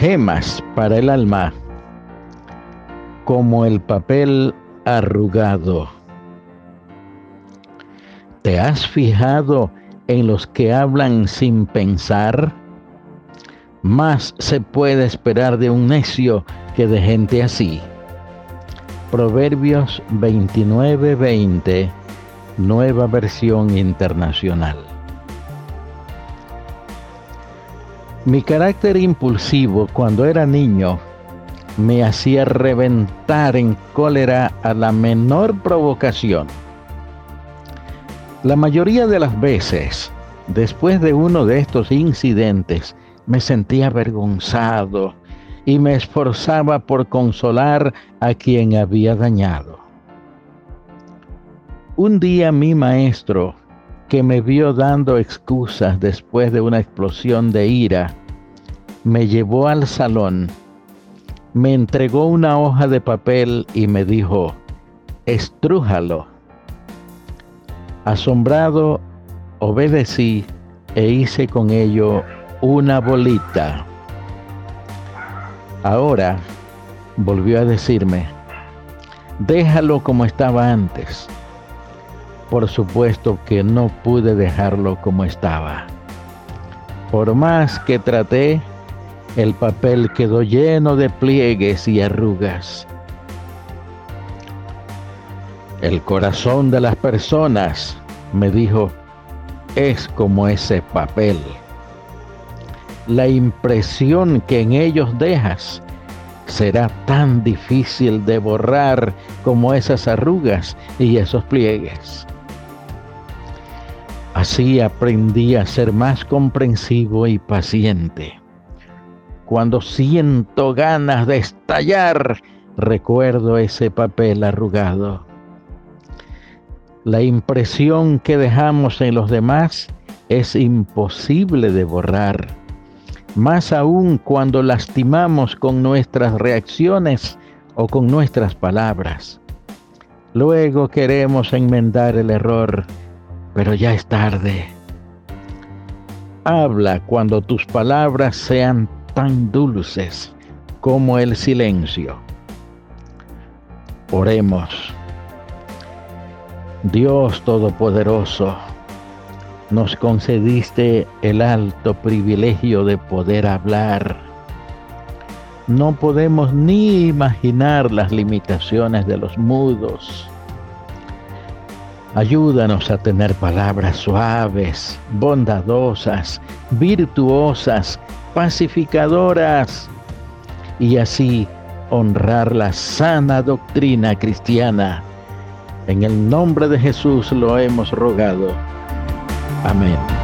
gemas para el alma, como el papel arrugado. ¿Te has fijado en los que hablan sin pensar? Más se puede esperar de un necio que de gente así. Proverbios 29:20, nueva versión internacional. Mi carácter impulsivo cuando era niño me hacía reventar en cólera a la menor provocación. La mayoría de las veces, después de uno de estos incidentes, me sentía avergonzado y me esforzaba por consolar a quien había dañado. Un día mi maestro, que me vio dando excusas después de una explosión de ira, me llevó al salón, me entregó una hoja de papel y me dijo, estrújalo. Asombrado, obedecí e hice con ello una bolita. Ahora volvió a decirme, déjalo como estaba antes. Por supuesto que no pude dejarlo como estaba. Por más que traté, el papel quedó lleno de pliegues y arrugas. El corazón de las personas, me dijo, es como ese papel. La impresión que en ellos dejas será tan difícil de borrar como esas arrugas y esos pliegues. Así aprendí a ser más comprensivo y paciente cuando siento ganas de estallar, recuerdo ese papel arrugado. La impresión que dejamos en los demás es imposible de borrar, más aún cuando lastimamos con nuestras reacciones o con nuestras palabras. Luego queremos enmendar el error, pero ya es tarde. Habla cuando tus palabras sean tan dulces como el silencio. Oremos. Dios Todopoderoso, nos concediste el alto privilegio de poder hablar. No podemos ni imaginar las limitaciones de los mudos. Ayúdanos a tener palabras suaves, bondadosas, virtuosas, pacificadoras y así honrar la sana doctrina cristiana. En el nombre de Jesús lo hemos rogado. Amén.